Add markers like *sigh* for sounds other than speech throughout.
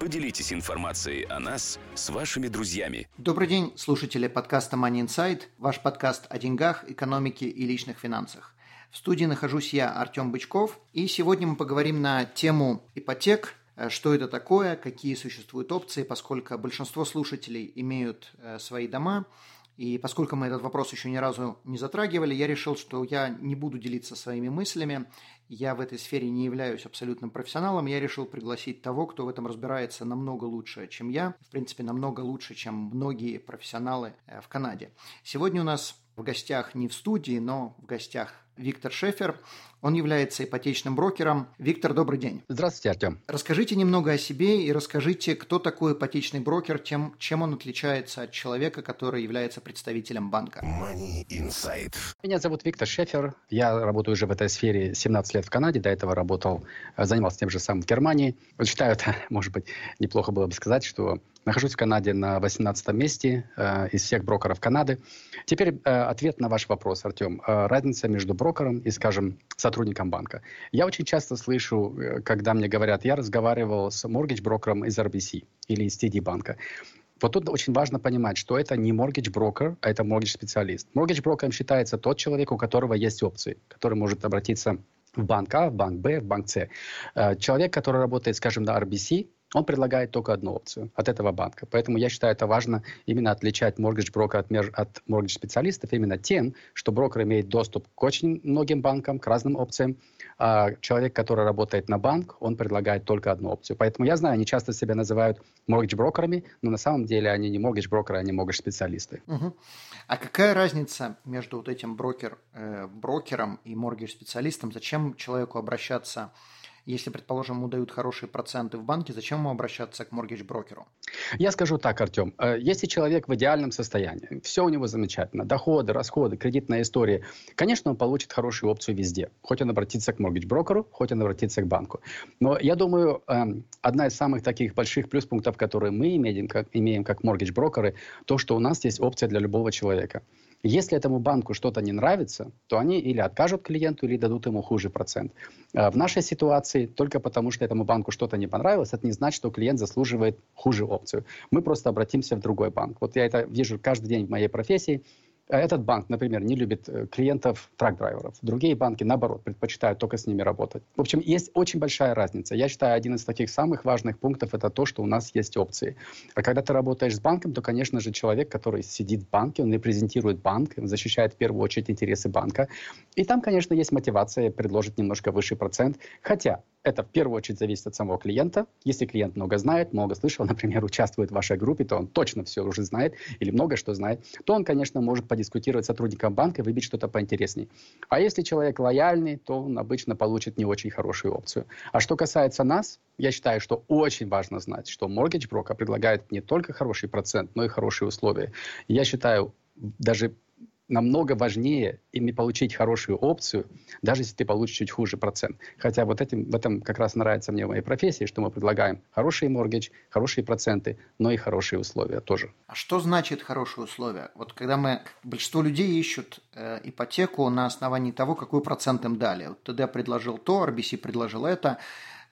Поделитесь информацией о нас с вашими друзьями. Добрый день, слушатели подкаста Money Insight, ваш подкаст о деньгах, экономике и личных финансах. В студии нахожусь я, Артем Бычков, и сегодня мы поговорим на тему ипотек, э, что это такое, какие существуют опции, поскольку большинство слушателей имеют э, свои дома, и поскольку мы этот вопрос еще ни разу не затрагивали, я решил, что я не буду делиться своими мыслями. Я в этой сфере не являюсь абсолютным профессионалом. Я решил пригласить того, кто в этом разбирается намного лучше, чем я. В принципе, намного лучше, чем многие профессионалы э, в Канаде. Сегодня у нас в гостях не в студии, но в гостях Виктор Шефер. Он является ипотечным брокером. Виктор, добрый день. Здравствуйте, Артем. Расскажите немного о себе и расскажите, кто такой ипотечный брокер, тем, чем он отличается от человека, который является представителем банка. Money Insight. Меня зовут Виктор Шефер. Я работаю уже в этой сфере 17 лет в Канаде. До этого работал, занимался тем же самым в Германии. Вот считаю, это, *laughs* может быть, неплохо было бы сказать, что Нахожусь в Канаде на 18 месте э, из всех брокеров Канады. Теперь э, ответ на ваш вопрос, Артем. Э, разница между брокером и, скажем, сотрудником банка. Я очень часто слышу, э, когда мне говорят, я разговаривал с моргидж-брокером из RBC или из TD банка. Вот тут очень важно понимать, что это не mortgage брокер, а это mortgage специалист. Mortgage брокером считается тот человек, у которого есть опции, который может обратиться в банк А, в банк Б, в банк С. Э, человек, который работает, скажем, на RBC, он предлагает только одну опцию от этого банка. Поэтому я считаю, это важно именно отличать mortgage брокера от, от mortgage специалистов именно тем, что брокер имеет доступ к очень многим банкам, к разным опциям, а человек, который работает на банк, он предлагает только одну опцию. Поэтому я знаю, они часто себя называют mortgage брокерами, но на самом деле они не mortgage брокеры, они mortgage специалисты. Угу. А какая разница между вот этим брокер, э, брокером и mortgage специалистом? Зачем человеку обращаться если, предположим, ему дают хорошие проценты в банке, зачем ему обращаться к моргидж-брокеру? Я скажу так, Артем. Э, если человек в идеальном состоянии, все у него замечательно, доходы, расходы, кредитная история, конечно, он получит хорошую опцию везде. Хоть он обратится к моргидж-брокеру, хоть он обратится к банку. Но я думаю, эм, одна из самых таких больших плюс-пунктов, которые мы имеем как, имеем как моргидж-брокеры, то, что у нас есть опция для любого человека. Если этому банку что-то не нравится, то они или откажут клиенту, или дадут ему хуже процент. А в нашей ситуации, только потому что этому банку что-то не понравилось, это не значит, что клиент заслуживает хуже опцию. Мы просто обратимся в другой банк. Вот я это вижу каждый день в моей профессии. А этот банк, например, не любит э, клиентов трак-драйверов. Другие банки, наоборот, предпочитают только с ними работать. В общем, есть очень большая разница. Я считаю, один из таких самых важных пунктов – это то, что у нас есть опции. А когда ты работаешь с банком, то, конечно же, человек, который сидит в банке, он репрезентирует банк, защищает в первую очередь интересы банка. И там, конечно, есть мотивация предложить немножко выше процент. Хотя это в первую очередь зависит от самого клиента. Если клиент много знает, много слышал, *laughs* например, участвует в вашей группе, то он точно все уже знает или много что знает, то он, конечно, может подискутировать с сотрудником банка и выбить что-то поинтересней. А если человек лояльный, то он обычно получит не очень хорошую опцию. А что касается нас, я считаю, что очень важно знать, что Mortgage Broker предлагает не только хороший процент, но и хорошие условия. Я считаю, даже намного важнее ими получить хорошую опцию, даже если ты получишь чуть хуже процент. Хотя вот этим, в этом как раз нравится мне в моей профессии, что мы предлагаем хороший моргидж, хорошие проценты, но и хорошие условия тоже. А что значит хорошие условия? Вот когда мы, большинство людей ищут э, ипотеку на основании того, какой процент им дали. Вот ТД предложил то, RBC предложил это.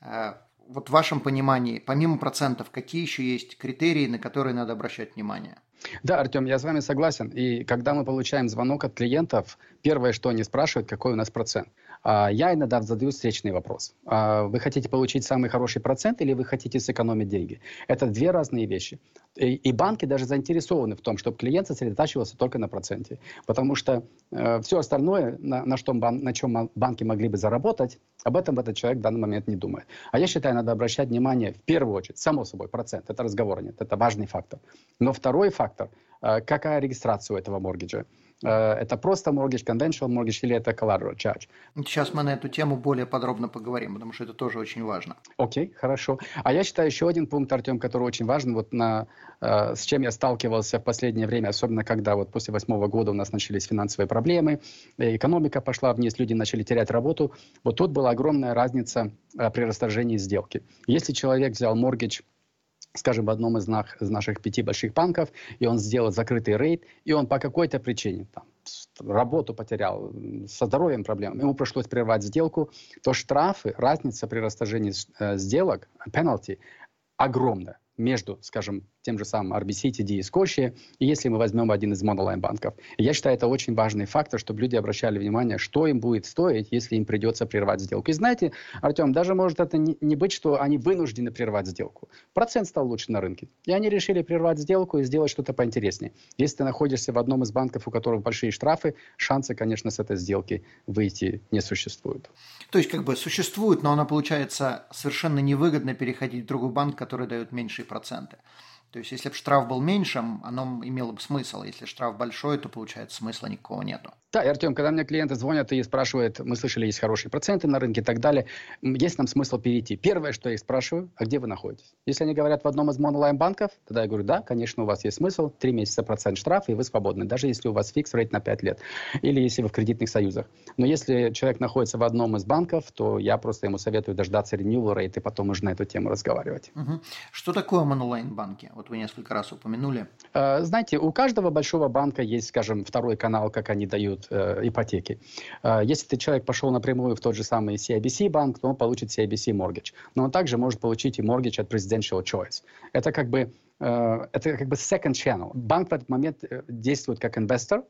Э, вот в вашем понимании, помимо процентов, какие еще есть критерии, на которые надо обращать внимание? Да, Артем, я с вами согласен. И когда мы получаем звонок от клиентов, первое, что они спрашивают, какой у нас процент. А, я иногда задаю встречный вопрос. А, вы хотите получить самый хороший процент или вы хотите сэкономить деньги? Это две разные вещи. И банки даже заинтересованы в том, чтобы клиент сосредотачивался только на проценте. Потому что э, все остальное, на, что, на чем банки могли бы заработать, об этом этот человек в данный момент не думает. А я считаю, надо обращать внимание в первую очередь, само собой, процент. Это разговора нет, это важный фактор. Но второй фактор, э, какая регистрация у этого моргиджа. Э, это просто mortgage, conventional mortgage или это collateral charge. Сейчас мы на эту тему более подробно поговорим, потому что это тоже очень важно. Окей, okay, хорошо. А я считаю еще один пункт, Артем, который очень важен, вот на, э, с чем я сталкивался в последнее время, особенно когда вот после восьмого года у нас начались финансовые проблемы, э, экономика пошла вниз, люди начали терять работу. Вот тут была огромная разница э, при расторжении сделки. Если человек взял mortgage скажем, в одном из, нах, из наших пяти больших банков, и он сделал закрытый рейд, и он по какой-то причине там, работу потерял, со здоровьем проблем, ему пришлось прервать сделку, то штрафы, разница при расторжении э, сделок, penalty, огромная между, скажем, тем же самым RBC, TD и Scotia, если мы возьмем один из монолайн-банков. Я считаю, это очень важный фактор, чтобы люди обращали внимание, что им будет стоить, если им придется прервать сделку. И знаете, Артем, даже может это не, не быть, что они вынуждены прервать сделку. Процент стал лучше на рынке. И они решили прервать сделку и сделать что-то поинтереснее. Если ты находишься в одном из банков, у которых большие штрафы, шансы, конечно, с этой сделки выйти не существуют. То есть, как бы существует, но она получается совершенно невыгодно переходить в другой банк, который дает меньшие проценты. То есть, если бы штраф был меньшим, оно имело бы смысл. Если штраф большой, то, получается, смысла никакого нету. Да, и, Артем, когда мне клиенты звонят и спрашивают, мы слышали, есть хорошие проценты на рынке и так далее, есть нам смысл перейти. Первое, что я их спрашиваю, а где вы находитесь? Если они говорят в одном из монолайн-банков, тогда я говорю, да, конечно, у вас есть смысл, три месяца процент штрафа, и вы свободны, даже если у вас фикс рейт на 5 лет, или если вы в кредитных союзах. Но если человек находится в одном из банков, то я просто ему советую дождаться renewal rate и потом уже на эту тему разговаривать. Угу. Что такое монолайн-банки? Вот вы несколько раз упомянули. Э, знаете, у каждого большого банка есть, скажем, второй канал, как они дают э, ипотеки. Э, если ты человек пошел напрямую в тот же самый CIBC банк, то он получит CIBC mortgage. Но он также может получить и mortgage от Presidential Choice. Это как бы э, это как бы second channel. Банк в этот момент действует как инвестор,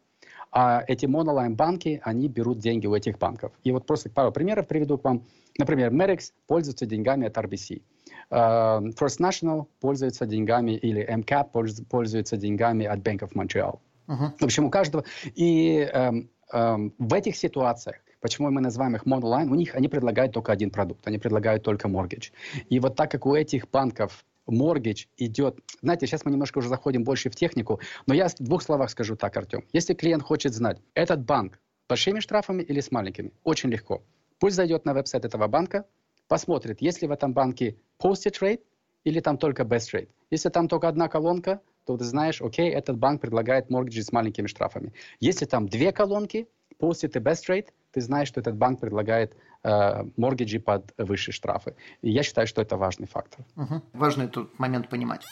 а эти монолайн-банки, они берут деньги у этих банков. И вот просто пару примеров приведу к вам. Например, Merix пользуется деньгами от RBC. First National пользуется деньгами, или MCAP пользуется деньгами от Bank of Montreal. Uh-huh. В общем, у каждого... И um, um, в этих ситуациях Почему мы называем их monoline? У них они предлагают только один продукт, они предлагают только mortgage. И вот так как у этих банков mortgage идет... Знаете, сейчас мы немножко уже заходим больше в технику, но я в двух словах скажу так, Артем. Если клиент хочет знать, этот банк большими штрафами или с маленькими, очень легко. Пусть зайдет на веб-сайт этого банка, посмотрит, есть ли в этом банке postage rate или там только best rate. Если там только одна колонка, то ты знаешь, окей, этот банк предлагает mortgage с маленькими штрафами. Если там две колонки, posted и best rate, ты знаешь, что этот банк предлагает э, моргиджи под высшие штрафы. И я считаю, что это важный фактор. Угу. Важно этот момент понимать.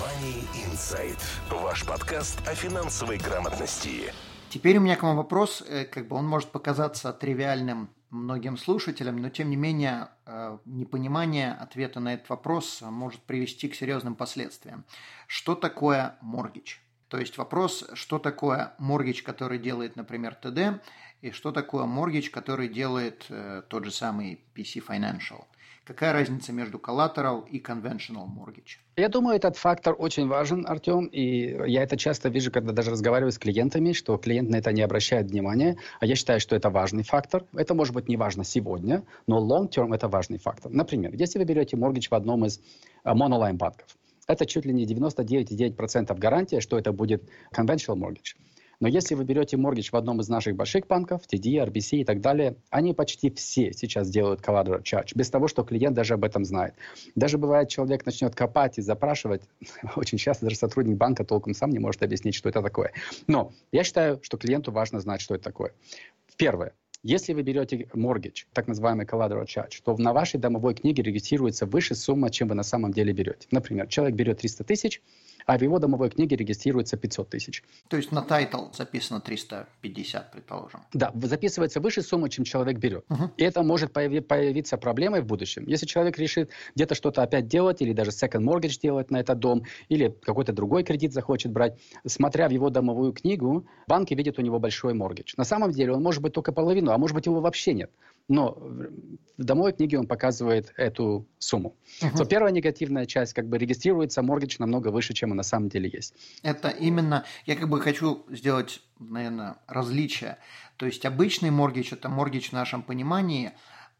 Money Insight. Ваш подкаст о финансовой грамотности. Теперь у меня к вам вопрос, э, как бы он может показаться тривиальным многим слушателям, но тем не менее э, непонимание ответа на этот вопрос может привести к серьезным последствиям. Что такое моргич? То есть вопрос, что такое моргич, который делает, например, ТД, и что такое моргич, который делает э, тот же самый PC Financial. Какая разница между collateral и conventional mortgage? Я думаю, этот фактор очень важен, Артем, и я это часто вижу, когда даже разговариваю с клиентами, что клиент на это не обращает внимания, а я считаю, что это важный фактор. Это может быть не важно сегодня, но long-term это важный фактор. Например, если вы берете mortgage в одном из монолайн банков, это чуть ли не 99,9% гарантия, что это будет conventional mortgage. Но если вы берете mortgage в одном из наших больших банков, TD, RBC и так далее, они почти все сейчас делают collateral charge, без того, что клиент даже об этом знает. Даже бывает, человек начнет копать и запрашивать, *laughs* очень часто даже сотрудник банка толком сам не может объяснить, что это такое. Но я считаю, что клиенту важно знать, что это такое. Первое. Если вы берете mortgage, так называемый collateral charge, то на вашей домовой книге регистрируется выше сумма, чем вы на самом деле берете. Например, человек берет 300 тысяч, а в его домовой книге регистрируется 500 тысяч. То есть на title записано 350, предположим. Да, записывается выше суммы, чем человек берет. Угу. И это может появи- появиться проблемой в будущем. Если человек решит где-то что-то опять делать, или даже second mortgage делать на этот дом, или какой-то другой кредит захочет брать, смотря в его домовую книгу, банки видят у него большой mortgage. На самом деле он может быть только половину, а может быть его вообще нет. Но в домовой книге он показывает эту сумму. Uh-huh. So, первая негативная часть, как бы регистрируется mortgage намного выше, чем он на самом деле есть. Это именно, я как бы хочу сделать, наверное, различие. То есть обычный mortgage – это mortgage в нашем понимании,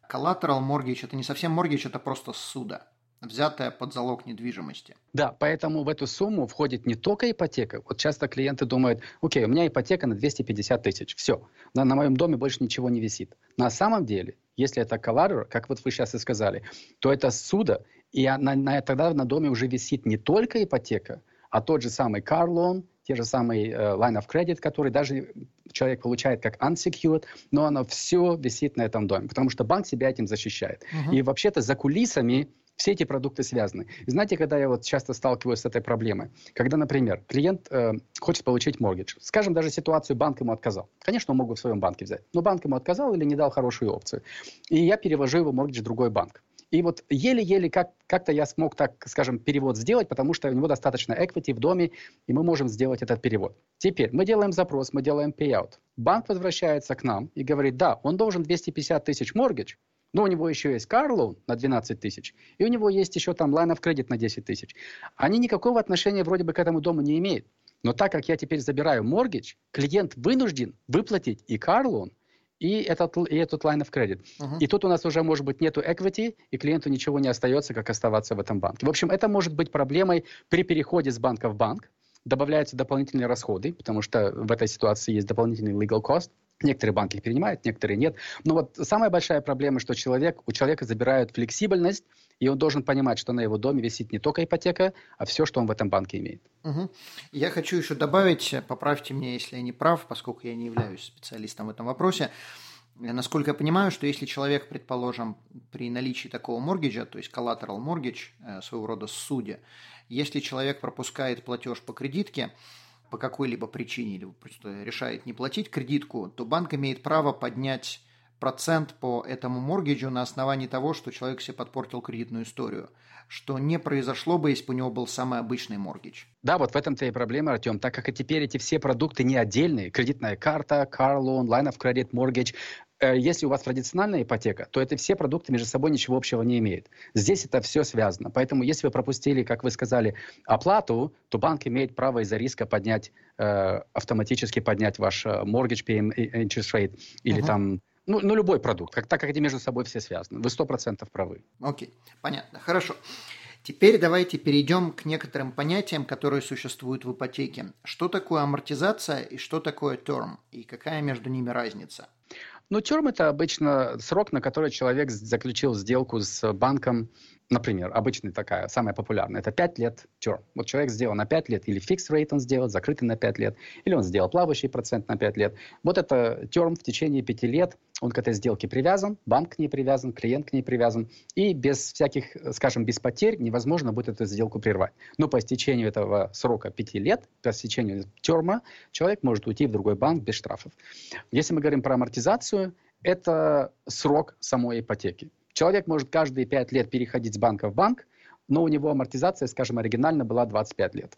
collateral mortgage – это не совсем mortgage, это просто суда. Взятая под залог недвижимости. Да, поэтому в эту сумму входит не только ипотека. Вот часто клиенты думают, окей, у меня ипотека на 250 тысяч, все, на, на моем доме больше ничего не висит. На самом деле, если это collateral, как вот вы сейчас и сказали, то это суда, и на, на, тогда на доме уже висит не только ипотека, а тот же самый car loan, те же самые uh, line of credit, который даже человек получает как unsecured, но оно все висит на этом доме, потому что банк себя этим защищает. Uh-huh. И вообще-то за кулисами все эти продукты связаны. И знаете, когда я вот часто сталкиваюсь с этой проблемой, когда, например, клиент э, хочет получить моргидж, скажем, даже ситуацию банк ему отказал. Конечно, он мог в своем банке взять, но банк ему отказал или не дал хорошую опцию. И я перевожу его моргидж в другой банк. И вот еле-еле как, как-то я смог, так скажем, перевод сделать, потому что у него достаточно equity в доме, и мы можем сделать этот перевод. Теперь мы делаем запрос, мы делаем payout. Банк возвращается к нам и говорит, да, он должен 250 тысяч моргидж, но у него еще есть loan на 12 тысяч, и у него есть еще там line of credit на 10 тысяч. Они никакого отношения вроде бы к этому дому не имеют. Но так как я теперь забираю mortgage, клиент вынужден выплатить и loan, и этот, и этот line of credit. Uh-huh. И тут у нас уже, может быть, нету equity, и клиенту ничего не остается, как оставаться в этом банке. В общем, это может быть проблемой при переходе с банка в банк. Добавляются дополнительные расходы, потому что в этой ситуации есть дополнительный legal cost. Некоторые банки их принимают, некоторые нет. Но вот самая большая проблема, что человек, у человека забирают флексибельность, и он должен понимать, что на его доме висит не только ипотека, а все, что он в этом банке имеет. Угу. Я хочу еще добавить, поправьте меня, если я не прав, поскольку я не являюсь специалистом в этом вопросе. Насколько я понимаю, что если человек, предположим, при наличии такого моргиджа, то есть collateral mortgage, э, своего рода судья, если человек пропускает платеж по кредитке, по какой-либо причине или просто решает не платить кредитку, то банк имеет право поднять процент по этому моргиджу на основании того, что человек себе подпортил кредитную историю, что не произошло бы, если бы у него был самый обычный моргидж. Да, вот в этом-то и проблема, Артем, так как и теперь эти все продукты не отдельные, кредитная карта, car loan, line of credit, mortgage, если у вас традиционная ипотека, то это все продукты между собой ничего общего не имеют. Здесь это все связано. Поэтому если вы пропустили, как вы сказали, оплату, то банк имеет право из-за риска поднять, э, автоматически поднять ваш э, mortgage payment interest rate или uh-huh. там ну, ну, любой продукт, как, так как они между собой все связаны. Вы сто процентов правы. Окей, okay. понятно, хорошо. Теперь давайте перейдем к некоторым понятиям, которые существуют в ипотеке. Что такое амортизация и что такое term, и какая между ними разница? Ну, терм – это обычно срок, на который человек заключил сделку с банком например, обычная такая, самая популярная, это 5 лет term. Вот человек сделал на 5 лет, или fixed rate он сделал, закрытый на 5 лет, или он сделал плавающий процент на 5 лет. Вот это term в течение 5 лет, он к этой сделке привязан, банк к ней привязан, клиент к ней привязан, и без всяких, скажем, без потерь невозможно будет эту сделку прервать. Но по истечению этого срока 5 лет, по истечению терма, человек может уйти в другой банк без штрафов. Если мы говорим про амортизацию, это срок самой ипотеки. Человек может каждые 5 лет переходить с банка в банк, но у него амортизация, скажем, оригинально была 25 лет.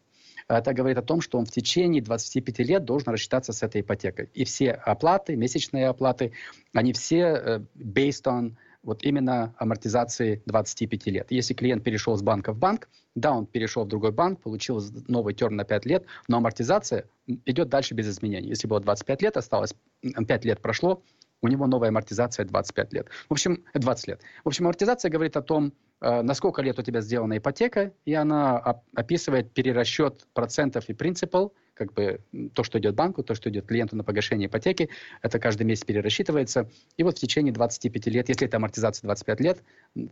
Это говорит о том, что он в течение 25 лет должен рассчитаться с этой ипотекой. И все оплаты, месячные оплаты, они все э, based on вот именно амортизации 25 лет. Если клиент перешел с банка в банк, да, он перешел в другой банк, получил новый терм на 5 лет, но амортизация идет дальше без изменений. Если было 25 лет, осталось 5 лет прошло, у него новая амортизация 25 лет. В общем, 20 лет. В общем, амортизация говорит о том, э, на сколько лет у тебя сделана ипотека, и она описывает перерасчет процентов и принципал как бы то, что идет банку, то, что идет клиенту на погашение ипотеки, это каждый месяц перерасчитывается. И вот в течение 25 лет, если это амортизация 25 лет,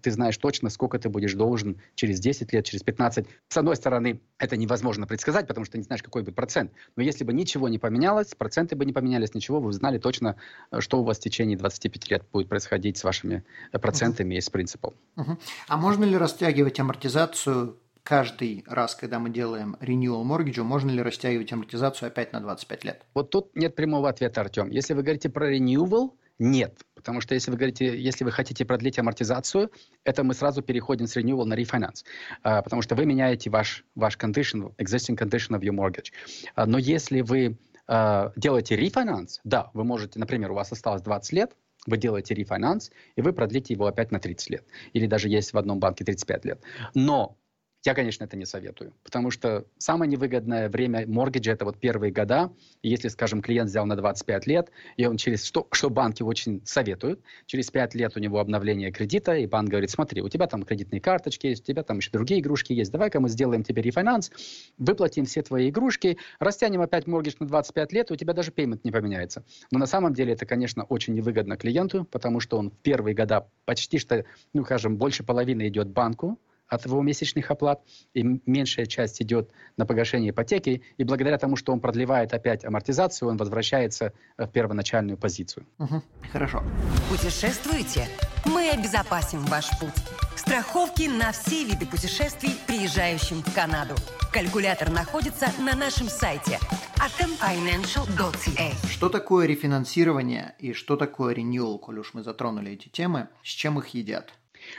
ты знаешь точно, сколько ты будешь должен через 10 лет, через 15. С одной стороны, это невозможно предсказать, потому что ты не знаешь, какой будет процент. Но если бы ничего не поменялось, проценты бы не поменялись, ничего, вы знали точно, что у вас в течение 25 лет будет происходить с вашими процентами uh-huh. и с принципом. Uh-huh. А можно ли растягивать амортизацию каждый раз, когда мы делаем renewal mortgage, можно ли растягивать амортизацию опять на 25 лет? Вот тут нет прямого ответа, Артем. Если вы говорите про renewal, нет. Потому что если вы говорите, если вы хотите продлить амортизацию, это мы сразу переходим с renewal на refinance. А, потому что вы меняете ваш, ваш condition, existing condition of your mortgage. А, но если вы а, делаете refinance, да, вы можете, например, у вас осталось 20 лет, вы делаете рефинанс, и вы продлите его опять на 30 лет. Или даже есть в одном банке 35 лет. Но Я, конечно, это не советую, потому что самое невыгодное время моргиджа – это вот первые года. если, скажем, клиент взял на 25 лет, и он через, что, что банки очень советуют, через 5 лет у него обновление кредита, и банк говорит, смотри, у тебя там кредитные карточки есть, у тебя там еще другие игрушки есть, давай-ка мы сделаем тебе рефинанс, выплатим все твои игрушки, растянем опять моргидж на 25 лет, и у тебя даже пеймент не поменяется. Но на самом деле это, конечно, очень невыгодно клиенту, потому что он в первые года почти что, ну, скажем, больше половины идет банку, от его месячных оплат, и меньшая часть идет на погашение ипотеки, и благодаря тому, что он продлевает опять амортизацию, он возвращается в первоначальную позицию. Угу. Хорошо. Путешествуете? Мы обезопасим ваш путь. Страховки на все виды путешествий, приезжающим в Канаду. Калькулятор находится на нашем сайте atomfinancial.ca. Что такое рефинансирование и что такое renewal, коль уж мы затронули эти темы, с чем их едят?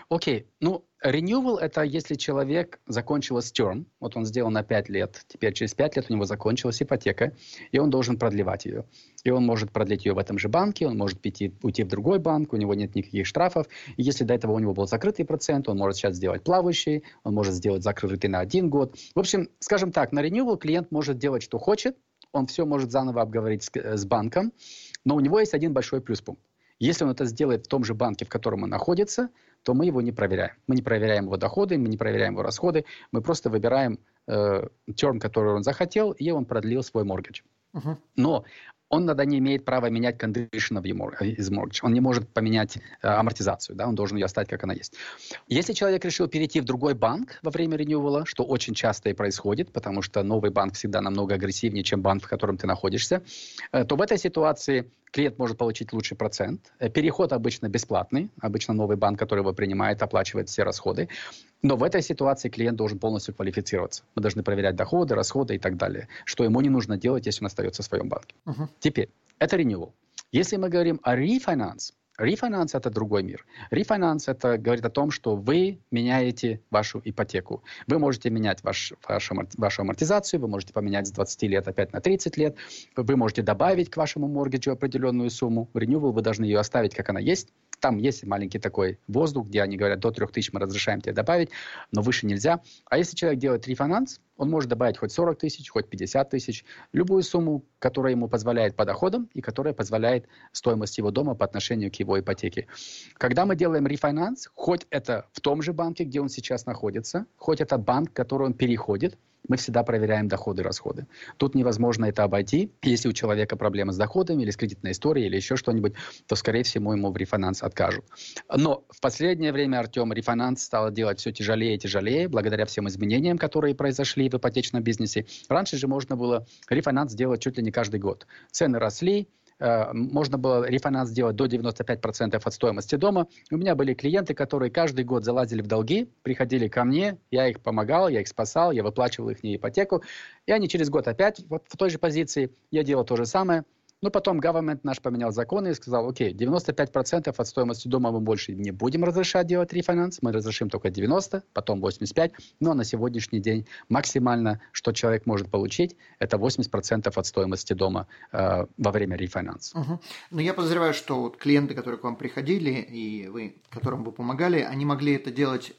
Окей, okay. ну, renewal – это если человек закончилась term, вот он сделал на 5 лет, теперь через 5 лет у него закончилась ипотека, и он должен продлевать ее. И он может продлить ее в этом же банке, он может уйти, уйти в другой банк, у него нет никаких штрафов. И если до этого у него был закрытый процент, он может сейчас сделать плавающий, он может сделать закрытый на один год. В общем, скажем так, на renewal клиент может делать, что хочет, он все может заново обговорить с, с банком, но у него есть один большой плюс-пункт. Если он это сделает в том же банке, в котором он находится, то мы его не проверяем. Мы не проверяем его доходы, мы не проверяем его расходы, мы просто выбираем э, терм, который он захотел, и он продлил свой моргидж. Uh-huh. Но он тогда не имеет права менять condition of his mortgage. Он не может поменять э, амортизацию, да, он должен ее оставить, как она есть. Если человек решил перейти в другой банк во время ренювала, что очень часто и происходит, потому что новый банк всегда намного агрессивнее, чем банк, в котором ты находишься, э, то в этой ситуации клиент может получить лучший процент. Э, переход обычно бесплатный. Обычно новый банк, который его принимает, оплачивает все расходы. Но в этой ситуации клиент должен полностью квалифицироваться. Мы должны проверять доходы, расходы и так далее, что ему не нужно делать, если он остается в своем банке. Uh-huh. Теперь, это renewal. Если мы говорим о refinance, Refinance – это другой мир. Refinance – это говорит о том, что вы меняете вашу ипотеку. Вы можете менять ваш, вашу, вашу амортизацию, вы можете поменять с 20 лет опять на 30 лет, вы можете добавить к вашему моргиджу определенную сумму. Renewal вы должны ее оставить, как она есть, там есть маленький такой воздух, где они говорят, до 3000 мы разрешаем тебе добавить, но выше нельзя. А если человек делает рефинанс, он может добавить хоть 40 тысяч, хоть 50 тысяч, любую сумму, которая ему позволяет по доходам и которая позволяет стоимость его дома по отношению к его ипотеке. Когда мы делаем рефинанс, хоть это в том же банке, где он сейчас находится, хоть это банк, который он переходит, мы всегда проверяем доходы и расходы. Тут невозможно это обойти. Если у человека проблемы с доходами или с кредитной историей или еще что-нибудь, то, скорее всего, ему в рефинанс откажут. Но в последнее время, Артем, рефинанс стал делать все тяжелее и тяжелее, благодаря всем изменениям, которые произошли в ипотечном бизнесе. Раньше же можно было рефинанс делать чуть ли не каждый год. Цены росли, можно было рефинанс сделать до 95% от стоимости дома. У меня были клиенты, которые каждый год залазили в долги, приходили ко мне, я их помогал, я их спасал, я выплачивал их ипотеку, и они через год опять вот в той же позиции, я делал то же самое – но потом government наш поменял законы и сказал, окей, 95% от стоимости дома мы больше не будем разрешать делать рефинанс, мы разрешим только 90, потом 85, но на сегодняшний день максимально, что человек может получить, это 80% от стоимости дома э, во время рефинанса. Угу. Но я подозреваю, что вот клиенты, которые к вам приходили, и вы, которым вы помогали, они могли это делать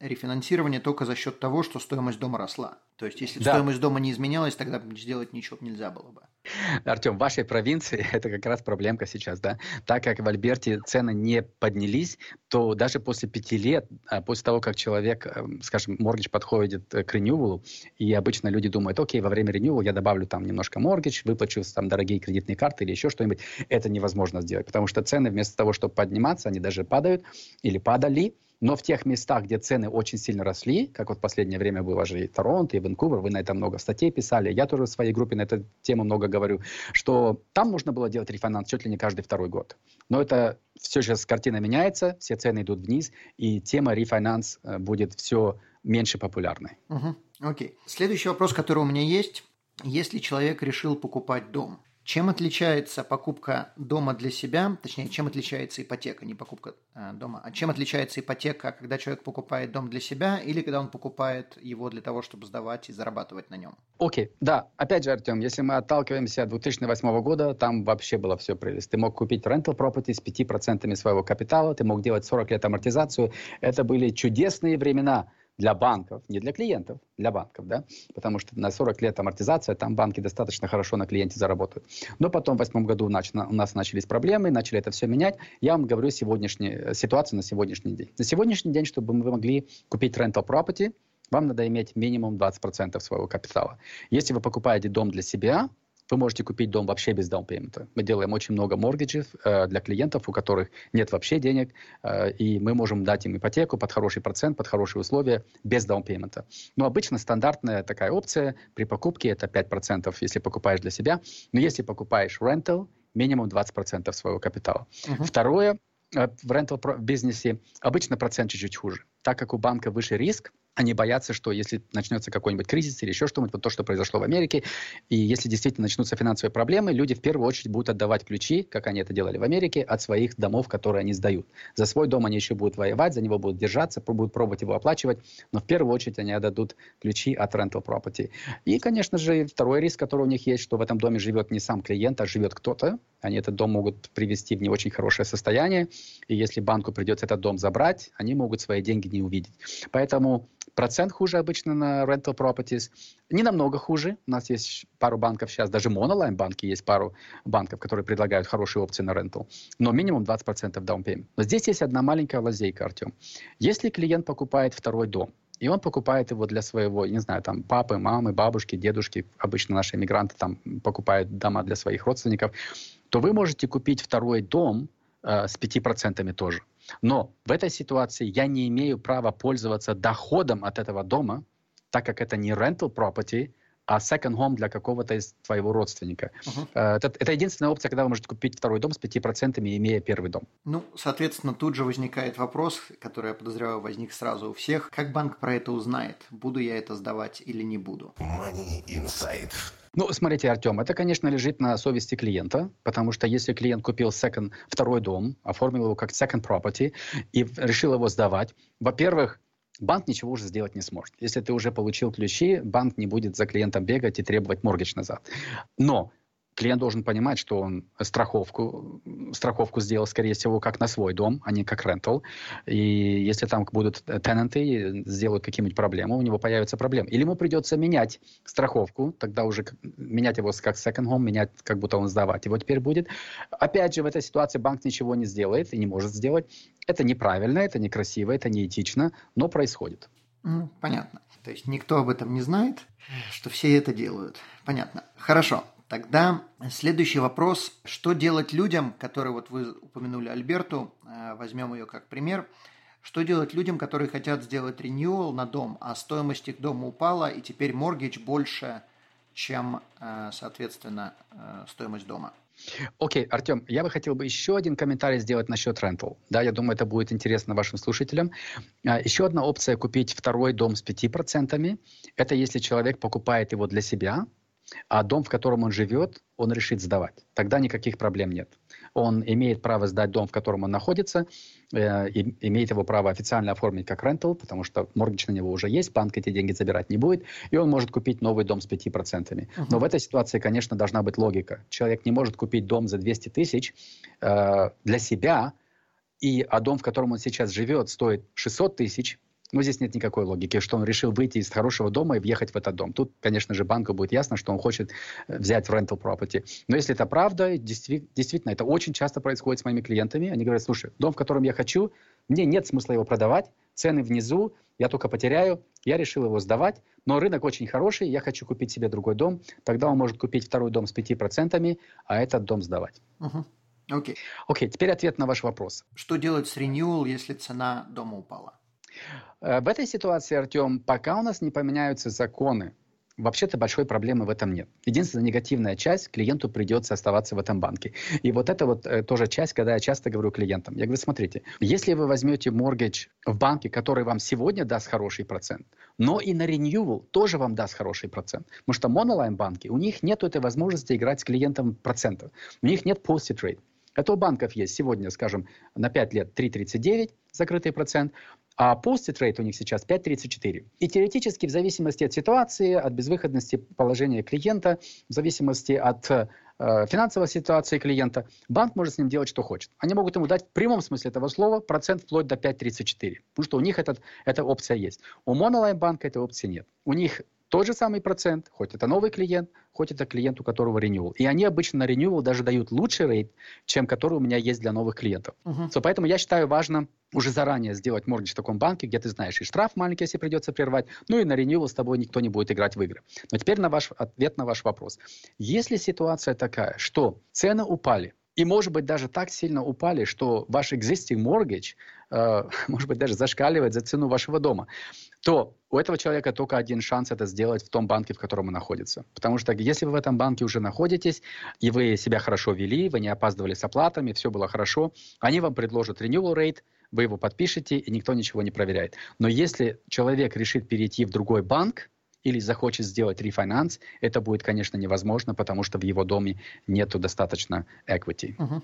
рефинансирование только за счет того, что стоимость дома росла. То есть, если да. стоимость дома не изменялась, тогда сделать ничего нельзя было бы. Артем, в вашей провинции *laughs* это как раз проблемка сейчас, да? Так как в Альберте цены не поднялись, то даже после пяти лет, а, после того, как человек, эм, скажем, моргидж подходит э, к ренювалу, и обычно люди думают, окей, во время ренювала я добавлю там немножко моргидж, выплачу там дорогие кредитные карты или еще что-нибудь, это невозможно сделать, потому что цены вместо того, чтобы подниматься, они даже падают или падали, но в тех местах, где цены очень сильно росли, как вот в последнее время было же и Торонто, и Ванкувер, вы на это много статей писали, я тоже в своей группе на эту тему много говорю, что там можно было делать рефинанс чуть ли не каждый второй год. Но это все сейчас картина меняется, все цены идут вниз, и тема рефинанс э, будет все меньше популярной. Угу. Окей. Следующий вопрос, который у меня есть. Если человек решил покупать дом, чем отличается покупка дома для себя, точнее, чем отличается ипотека, не покупка э, дома, а чем отличается ипотека, когда человек покупает дом для себя или когда он покупает его для того, чтобы сдавать и зарабатывать на нем? Окей, okay. да. Опять же, Артем, если мы отталкиваемся от 2008 года, там вообще было все прелесть. Ты мог купить rental property с 5% своего капитала, ты мог делать 40 лет амортизацию. Это были чудесные времена для банков, не для клиентов, для банков, да, потому что на 40 лет амортизация, там банки достаточно хорошо на клиенте заработают. Но потом в восьмом году нач, у нас начались проблемы, начали это все менять. Я вам говорю сегодняшнюю э, ситуацию на сегодняшний день. На сегодняшний день, чтобы вы могли купить rental property, вам надо иметь минимум 20% своего капитала. Если вы покупаете дом для себя, вы можете купить дом вообще без down payment а. Мы делаем очень много mortgage ев э, для клиентов, у которых нет вообще денег, э, и мы можем дать им ипотеку под хороший процент, под хорошие условия, без down payment а. Но обычно стандартная такая опция при покупке это 5%, если покупаешь для себя. Но если покупаешь rental, минимум 20% своего капитала. Uh-huh. Второе, э, в rental бизнесе обычно процент чуть-чуть хуже. Так как у банка выше риск, они боятся, что если начнется какой-нибудь кризис или еще что-нибудь, вот то, что произошло в Америке, и если действительно начнутся финансовые проблемы, люди в первую очередь будут отдавать ключи, как они это делали в Америке, от своих домов, которые они сдают. За свой дом они еще будут воевать, за него будут держаться, будут пробовать его оплачивать, но в первую очередь они отдадут ключи от rental property. И, конечно же, второй риск, который у них есть, что в этом доме живет не сам клиент, а живет кто-то. Они этот дом могут привести в не очень хорошее состояние, и если банку придется этот дом забрать, они могут свои деньги не увидеть. Поэтому Процент хуже обычно на rental properties. Не намного хуже. У нас есть пару банков сейчас, даже монолайн банки, есть пару банков, которые предлагают хорошие опции на rental. Но минимум 20% down payment. Но здесь есть одна маленькая лазейка, Артем. Если клиент покупает второй дом, и он покупает его для своего, не знаю, там, папы, мамы, бабушки, дедушки, обычно наши иммигранты там покупают дома для своих родственников, то вы можете купить второй дом э, с 5% тоже. Но в этой ситуации я не имею права пользоваться доходом от этого дома, так как это не rental property, а second home для какого-то из твоего родственника. Uh-huh. Это, это единственная опция, когда вы можете купить второй дом с 5%, имея первый дом. Ну, соответственно, тут же возникает вопрос, который, я подозреваю, возник сразу у всех. Как банк про это узнает? Буду я это сдавать или не буду? Money Inside. Ну, смотрите, Артем, это, конечно, лежит на совести клиента, потому что если клиент купил second, второй дом, оформил его как second property и решил его сдавать, во-первых, банк ничего уже сделать не сможет. Если ты уже получил ключи, банк не будет за клиентом бегать и требовать моргидж назад. Но клиент должен понимать, что он страховку, страховку сделал, скорее всего, как на свой дом, а не как рентал. И если там будут тенанты, сделают какие-нибудь проблемы, у него появятся проблемы. Или ему придется менять страховку, тогда уже менять его как second home, менять, как будто он сдавать его теперь будет. Опять же, в этой ситуации банк ничего не сделает и не может сделать. Это неправильно, это некрасиво, это неэтично, но происходит. Понятно. То есть никто об этом не знает, что все это делают. Понятно. Хорошо. Тогда следующий вопрос. Что делать людям, которые, вот вы упомянули Альберту, э, возьмем ее как пример, что делать людям, которые хотят сделать ренюал на дом, а стоимость их дома упала, и теперь моргидж больше, чем, э, соответственно, э, стоимость дома? Окей, okay, Артем, я бы хотел бы еще один комментарий сделать насчет rental. Да, я думаю, это будет интересно вашим слушателям. Еще одна опция купить второй дом с 5%. Это если человек покупает его для себя, а дом, в котором он живет, он решит сдавать. Тогда никаких проблем нет. Он имеет право сдать дом, в котором он находится, э, и имеет его право официально оформить как рентал, потому что моргидж на него уже есть, банк эти деньги забирать не будет, и он может купить новый дом с 5%. Uh-huh. Но в этой ситуации, конечно, должна быть логика. Человек не может купить дом за 200 тысяч э, для себя, и, а дом, в котором он сейчас живет, стоит 600 тысяч, но здесь нет никакой логики, что он решил выйти из хорошего дома и въехать в этот дом. Тут, конечно же, банку будет ясно, что он хочет э, взять rental property. Но если это правда, действительно, это очень часто происходит с моими клиентами. Они говорят, слушай, дом, в котором я хочу, мне нет смысла его продавать, цены внизу, я только потеряю, я решил его сдавать, но рынок очень хороший, я хочу купить себе другой дом, тогда он может купить второй дом с 5%, а этот дом сдавать. Угу. Окей. Окей, теперь ответ на ваш вопрос. Что делать с renewal, если цена дома упала? Э, в этой ситуации, Артем, пока у нас не поменяются законы, вообще-то большой проблемы в этом нет. Единственная негативная часть, клиенту придется оставаться в этом банке. И вот это вот э, тоже часть, когда я часто говорю клиентам. Я говорю, смотрите, если вы возьмете моргидж в банке, который вам сегодня даст хороший процент, но и на renewal тоже вам даст хороший процент. Потому что монолайн банки, у них нет этой возможности играть с клиентом процентов. У них нет posted rate. Это у банков есть сегодня, скажем, на 5 лет 3,39 закрытый процент, а posted rate у них сейчас 5.34. И теоретически в зависимости от ситуации, от безвыходности положения клиента, в зависимости от э, финансовой ситуации клиента, банк может с ним делать, что хочет. Они могут ему дать в прямом смысле этого слова процент вплоть до 5,34, потому что у них этот, эта опция есть. У Monolife банка этой опции нет. У них тот же самый процент, хоть это новый клиент, хоть это клиент, у которого renewal. И они обычно на renewal даже дают лучший рейд, чем который у меня есть для новых клиентов. Uh-huh. So, поэтому я считаю важно уже заранее сделать моргидж в таком банке, где ты знаешь и штраф маленький, если придется прервать, ну и на renewal с тобой никто не будет играть в игры. Но теперь на ваш ответ на ваш вопрос. Если ситуация такая, что цены упали, и, может быть, даже так сильно упали, что ваш existing mortgage, э, *laughs* может быть, даже зашкаливает за цену вашего дома, то у этого человека только один шанс это сделать в том банке, в котором он находится. Потому что если вы в этом банке уже находитесь, и вы себя хорошо вели, вы не опаздывали с оплатами, все было хорошо, они вам предложат renewal rate, вы его подпишете, и никто ничего не проверяет. Но если человек решит перейти в другой банк, или захочет сделать рефинанс, это будет, конечно, невозможно, потому что в его доме нету достаточно equity. Угу.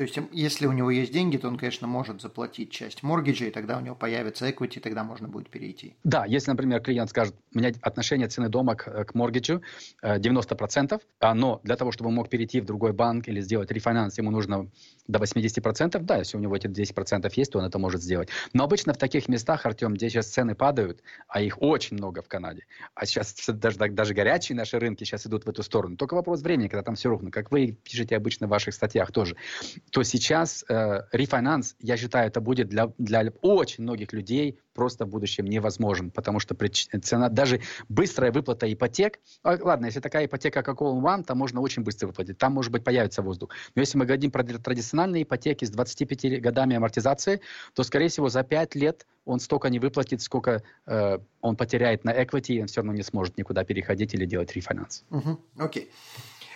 То есть, если у него есть деньги, то он, конечно, может заплатить часть моргиджа, и тогда у него появится equity, тогда можно будет перейти. Да, если, например, клиент скажет, у меня отношение цены дома к, к моргиджу 90%, а, но для того, чтобы он мог перейти в другой банк или сделать рефинанс, ему нужно до 80%, да, если у него эти 10% есть, то он это может сделать. Но обычно в таких местах, Артем, где сейчас цены падают, а их очень много в Канаде, а сейчас даже, даже горячие наши рынки сейчас идут в эту сторону, только вопрос времени, когда там все рухнет, как вы пишете обычно в ваших статьях тоже то сейчас э, рефинанс, я считаю, это будет для, для очень многих людей просто в будущем невозможен, потому что цена, даже быстрая выплата ипотек, а, ладно, если такая ипотека, как All One, там можно очень быстро выплатить, там, может быть, появится воздух. Но если мы говорим про традиционные ипотеки с 25 годами амортизации, то, скорее всего, за 5 лет он столько не выплатит, сколько э, он потеряет на equity, и он все равно не сможет никуда переходить или делать рефинанс. Окей. Uh-huh. Okay.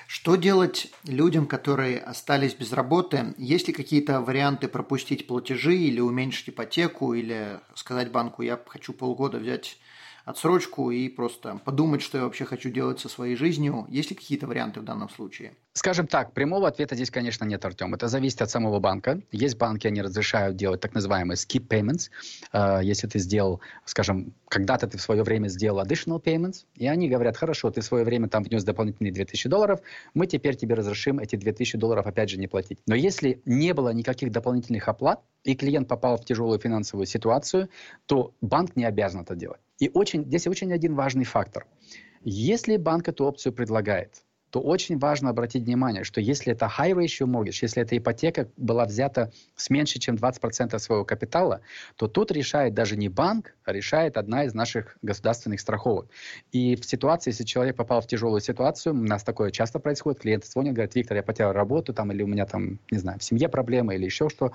Что делать людям, которые остались без работы? Есть ли какие-то варианты пропустить платежи или уменьшить ипотеку, или сказать банку, я хочу полгода взять отсрочку и просто подумать, что я вообще хочу делать со своей жизнью. Есть ли какие-то варианты в данном случае? Скажем так, прямого ответа здесь, конечно, нет, Артем. Это зависит от самого банка. Есть банки, они разрешают делать так называемые skip payments. Uh, если ты сделал, скажем, когда-то ты в свое время сделал additional payments, и они говорят, хорошо, ты в свое время там внес дополнительные 2000 долларов, мы теперь тебе разрешим эти 2000 долларов опять же не платить. Но если не было никаких дополнительных оплат, и клиент попал в тяжелую финансовую ситуацию, то банк не обязан это делать. И очень, здесь очень один важный фактор. Если банк эту опцию предлагает, то очень важно обратить внимание, что если это high ratio mortgage, если эта ипотека была взята с меньше, чем 20% своего капитала, то тут решает даже не банк, а решает одна из наших государственных страховок. И в ситуации, если человек попал в тяжелую ситуацию, у нас такое часто происходит, клиенты звонят, говорят, Виктор, я потерял работу, там, или у меня там, не знаю, в семье проблемы, или еще что,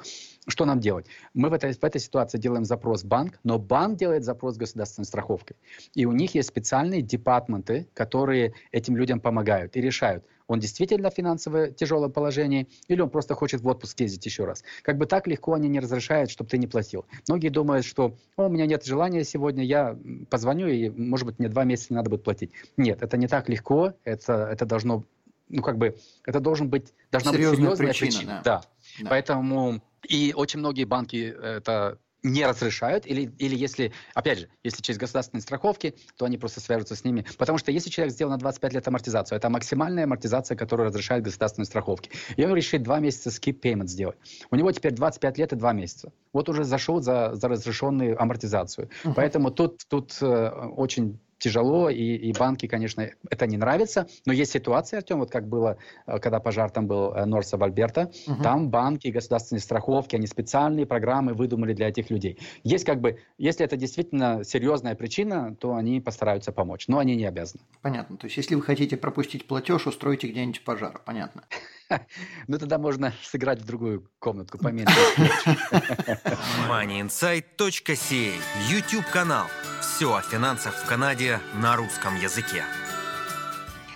что нам делать? Мы в этой, в этой ситуации делаем запрос в банк, но банк делает запрос государственной страховкой. И у них есть специальные департменты, которые этим людям помогают. И решают, он действительно в финансово тяжелом положении, или он просто хочет в отпуск ездить еще раз. Как бы так легко они не разрешают, чтобы ты не платил. Многие думают, что О, у меня нет желания сегодня, я позвоню, и, может быть, мне два месяца не надо будет платить. Нет, это не так легко, это, это должно, ну, как бы, это должен быть, должна серьезная быть серьезная причина. причина. Да. да. Поэтому, и очень многие банки это не разрешают, или, или если, опять же, если через государственные страховки, то они просто свяжутся с ними. Потому что если человек сделал на 25 лет амортизацию, это максимальная амортизация, которую разрешает государственные страховки, и он решит два месяца skip payment сделать. У него теперь 25 лет и два месяца. Вот уже зашел за, за разрешенную амортизацию. Uh-huh. Поэтому тут, тут э, очень тяжело, и, и банки, конечно, это не нравится. Но есть ситуация, Артем, вот как было, э, когда пожар там был э, Норса в Альберта, угу. там банки, государственные страховки, они специальные программы выдумали для этих людей. Есть как бы, если это действительно серьезная причина, то они постараются помочь, но они не обязаны. Понятно. То есть, если вы хотите пропустить платеж, устройте где-нибудь пожар. Понятно. *laughs* Ну, тогда можно сыграть в другую комнатку поменьше. *laughs* moneyinsight.ca YouTube-канал. Все о финансах в Канаде на русском языке.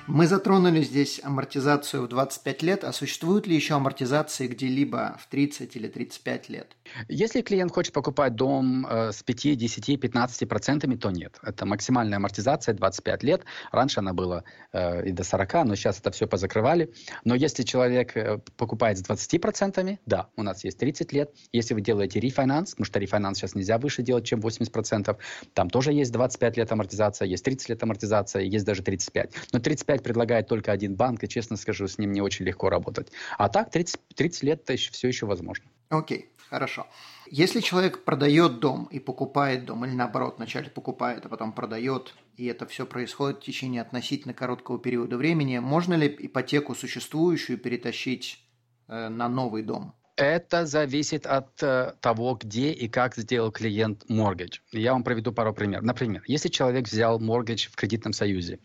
Мы затронули здесь амортизацию в 25 лет, а существуют ли еще амортизации где-либо в 30 или 35 лет? Если клиент хочет покупать дом э, с 5, 10, 15 процентами, то нет. Это максимальная амортизация 25 лет. Раньше она была э, и до 40, но сейчас это все позакрывали. Но если человек э, покупает с 20 процентами, да, у нас есть 30 лет. Если вы делаете рефинанс, потому что рефинанс сейчас нельзя выше делать, чем 80 процентов, там тоже есть 25 лет амортизация, есть 30 лет амортизация, есть даже 35. Но 35 25 предлагает только один банк, и, честно скажу, с ним не очень легко работать. А так 30, 30 лет все еще возможно. Окей, хорошо. Если человек продает дом и покупает дом, или наоборот, вначале покупает, а потом продает, и это все происходит в течение относительно короткого периода времени, можно ли ипотеку существующую перетащить э, на новый дом? Это зависит от э, того, где и как сделал клиент mortgage. Я вам приведу пару примеров. Например, если человек взял mortgage в кредитном союзе,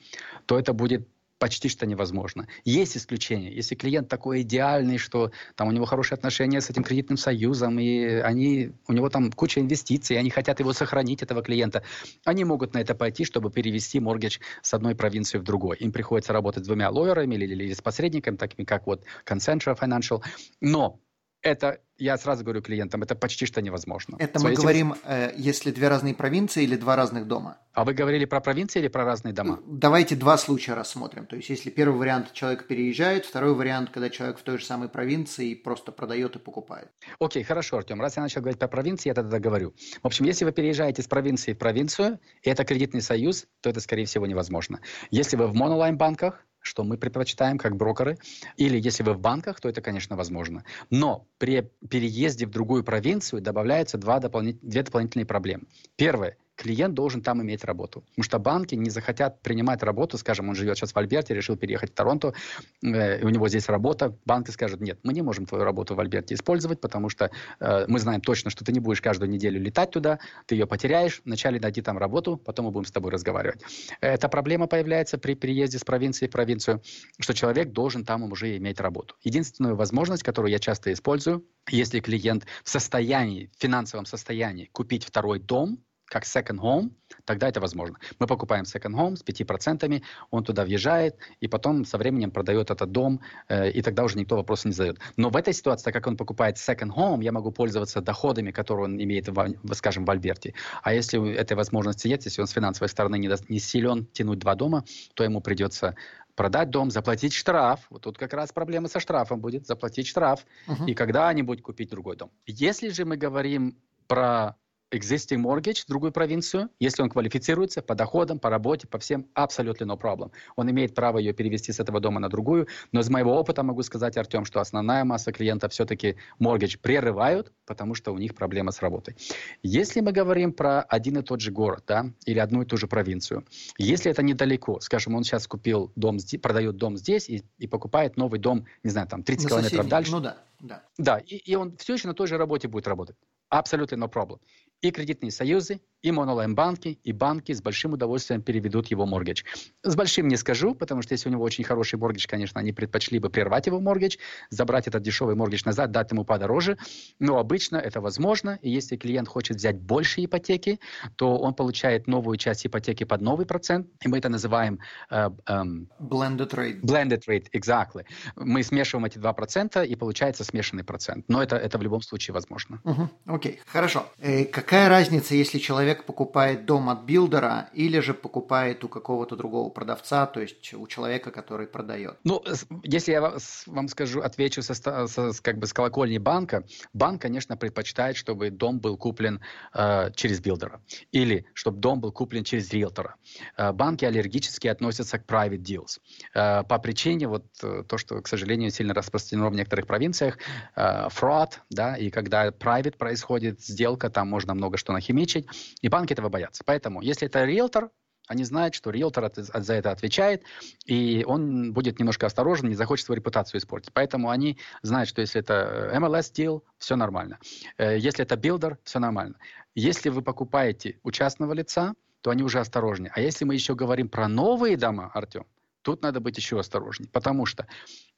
то это будет почти что невозможно. Есть исключения. Если клиент такой идеальный, что там у него хорошие отношения с этим кредитным союзом, и они, у него там куча инвестиций, они хотят его сохранить, этого клиента, они могут на это пойти, чтобы перевести моргидж с одной провинции в другой. Им приходится работать с двумя лоерами или, или с посредниками, такими как вот Concentra Financial. Но это я сразу говорю клиентам, это почти что невозможно. Это мы говорим, э, если две разные провинции или два разных дома? А вы говорили про провинции или про разные дома? Давайте два случая рассмотрим. То есть, если первый вариант человек переезжает, второй вариант, когда человек в той же самой провинции просто продает и покупает. Окей, хорошо, Артем. Раз я начал говорить про провинции, я тогда говорю. В общем, если вы переезжаете из провинции в провинцию, и это кредитный союз, то это, скорее всего, невозможно. Если вы в монолайн-банках, что мы предпочитаем как брокеры. Или если вы в банках, то это, конечно, возможно. Но при переезде в другую провинцию добавляются два дополнит... две дополнительные проблемы. Первое – клиент должен там иметь работу. Потому что банки не захотят принимать работу, скажем, он живет сейчас в Альберте, решил переехать в Торонто, э, у него здесь работа, банки скажут, нет, мы не можем твою работу в Альберте использовать, потому что э, мы знаем точно, что ты не будешь каждую неделю летать туда, ты ее потеряешь, вначале найди там работу, потом мы будем с тобой разговаривать. Эта проблема появляется при переезде с провинции в провинцию, что человек должен там уже иметь работу. Единственная возможность, которую я часто использую, если клиент в состоянии, в финансовом состоянии купить второй дом, как second home, тогда это возможно. Мы покупаем second home с 5%, он туда въезжает, и потом со временем продает этот дом, э, и тогда уже никто вопроса не задает. Но в этой ситуации, так как он покупает second home, я могу пользоваться доходами, которые он имеет, в, скажем, в Альберте. А если этой возможности нет, если он с финансовой стороны не, не силен тянуть два дома, то ему придется продать дом, заплатить штраф. Вот тут как раз проблема со штрафом будет, заплатить штраф, uh-huh. и когда-нибудь купить другой дом. Если же мы говорим про existing mortgage в другую провинцию, если он квалифицируется по доходам, по работе, по всем, абсолютно no problem. Он имеет право ее перевести с этого дома на другую, но из моего опыта могу сказать, Артем, что основная масса клиентов все-таки mortgage прерывают, потому что у них проблема с работой. Если мы говорим про один и тот же город, да, или одну и ту же провинцию, если это недалеко, скажем, он сейчас купил дом, продает дом здесь и, и покупает новый дом, не знаю, там 30 на километров соседний. дальше. Ну да, да. Да, и, и он все еще на той же работе будет работать. Абсолютно no problem и кредитные союзы, и монолайн-банки, и банки с большим удовольствием переведут его моргидж. С большим не скажу, потому что если у него очень хороший mortgage, конечно, они предпочли бы прервать его mortgage, забрать этот дешевый mortgage назад, дать ему подороже. Но обычно это возможно, и если клиент хочет взять больше ипотеки, то он получает новую часть ипотеки под новый процент, и мы это называем... Uh, um, blended rate. Blended rate, exactly. Мы смешиваем эти два процента, и получается смешанный процент. Но это, это в любом случае возможно. Окей, uh-huh. okay. хорошо. Э, как Какая разница, если человек покупает дом от builder а или же покупает у какого-то другого продавца, то есть у человека, который продает? Ну, если я вам скажу, отвечу со, со, как бы с колокольни банка, банк, конечно, предпочитает, чтобы дом был куплен э, через билдера или чтобы дом был куплен через риэлтора. Э, банки аллергически относятся к private deals. Э, по причине вот э, то, что, к сожалению, сильно распространено в некоторых провинциях, э, fraud, да, и когда private происходит сделка, там можно много что нахимичить, и банки этого боятся. Поэтому, если это риэлтор, они знают, что риэлтор за это отвечает, и он будет немножко осторожен, не захочет свою репутацию испортить. Поэтому они знают, что если это MLS deal, все нормально. Э, если это builder, все нормально. Если вы покупаете у частного лица, то они уже осторожнее. А если мы еще говорим про новые дома, Артем, тут надо быть еще осторожнее. Потому что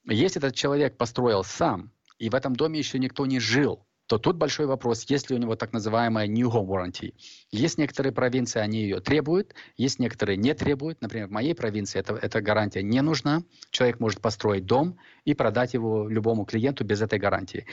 если этот человек построил сам, и в этом доме еще никто не жил, то тут большой вопрос, есть ли у него так называемая New Home Warranty. Есть некоторые провинции, они ее требуют, есть некоторые не требуют. Например, в моей провинции это, эта гарантия не нужна. Человек может построить дом и продать его любому клиенту без этой гарантии.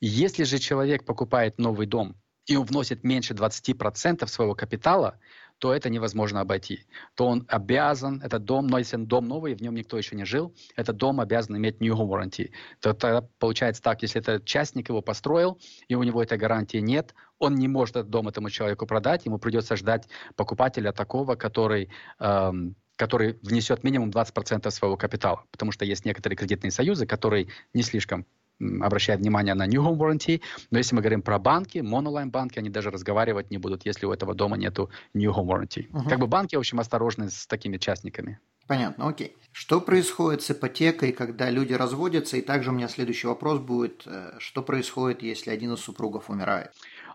Если же человек покупает новый дом и он вносит меньше 20% своего капитала, то это невозможно обойти. То он обязан, этот дом, но если дом новый, в нем никто еще не жил, этот дом обязан иметь new warranty. То тогда получается так, если этот частник его построил, и у него этой гарантии нет, он не может этот дом этому человеку продать, ему придется ждать покупателя такого, который эм, который внесет минимум 20% своего капитала, потому что есть некоторые кредитные союзы, которые не слишком обращают внимание на New Home Warranty, но если мы говорим про банки, монолайн банки, они даже разговаривать не будут, если у этого дома нету New Home Warranty. Uh-huh. Как бы банки, в общем, осторожны с такими частниками. Понятно, окей. Что происходит с ипотекой, когда люди разводятся? И также у меня следующий вопрос будет, э, что происходит, если один из супругов умирает?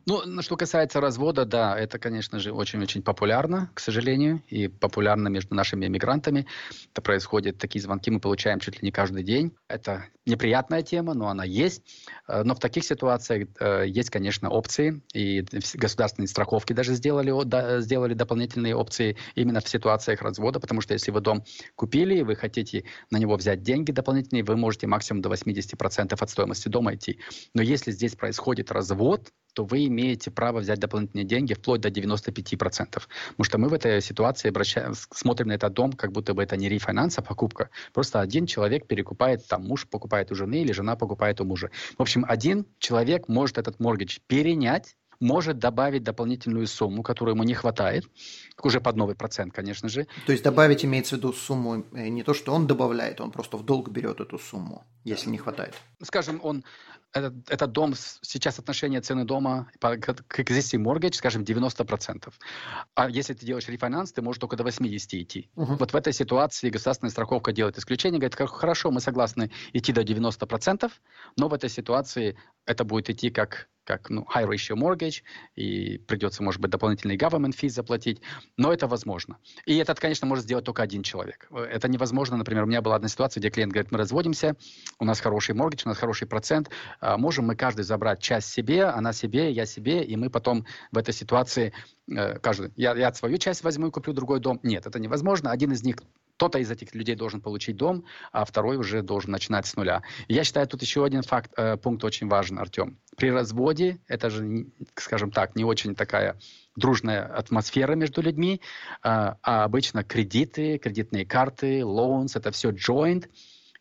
Ну, что касается развода, да, это, конечно же, очень-очень популярно, к сожалению, и популярно между нашими иммигрантами. Это происходит, такие звонки мы получаем чуть ли не каждый день. Это неприятная тема, но она есть. Э, но в таких ситуациях э, есть, конечно, опции, и государственные страховки даже сделали, сделали дополнительные опции именно в ситуациях развода, потому что если вы дом купили, и вы хотите на него взять деньги дополнительные, вы можете максимум до 80% от стоимости дома идти. Но если здесь происходит развод, то вы имеете право взять дополнительные деньги вплоть до 95%. Потому что мы в этой ситуации обращаем, смотрим на этот дом, как будто бы это не рефинанс, а покупка. Просто один человек перекупает, там муж покупает у жены или жена покупает у мужа. В общем, один человек может этот моргидж перенять, может добавить дополнительную сумму, которую ему не хватает, уже под новый процент, конечно же. То есть добавить имеется в виду сумму, э, не то, что он добавляет, он просто в долг берет эту сумму, если не хватает. Скажем, он этот, этот дом, сейчас отношение цены дома к, к existing mortgage, скажем, 90%. А если ты делаешь рефинанс, ты можешь только до 80 идти. Uh-huh. Вот в этой ситуации государственная страховка делает исключение, говорит, хорошо, мы согласны идти до 90%, но в этой ситуации это будет идти как как ну, high ratio mortgage, и придется, может быть, дополнительные government fees заплатить, но это возможно. И это, конечно, может сделать только один человек. Это невозможно, например, у меня была одна ситуация, где клиент говорит, мы разводимся, у нас хороший mortgage, у нас хороший процент, а можем мы каждый забрать часть себе, она себе, я себе, и мы потом в этой ситуации э, каждый, я, я свою часть возьму и куплю другой дом. Нет, это невозможно. Один из них кто-то из этих людей должен получить дом, а второй уже должен начинать с нуля. Я считаю, тут еще один факт, э, пункт очень важен, Артем. При разводе, это же, скажем так, не очень такая дружная атмосфера между людьми, э, а обычно кредиты, кредитные карты, loans, это все joint,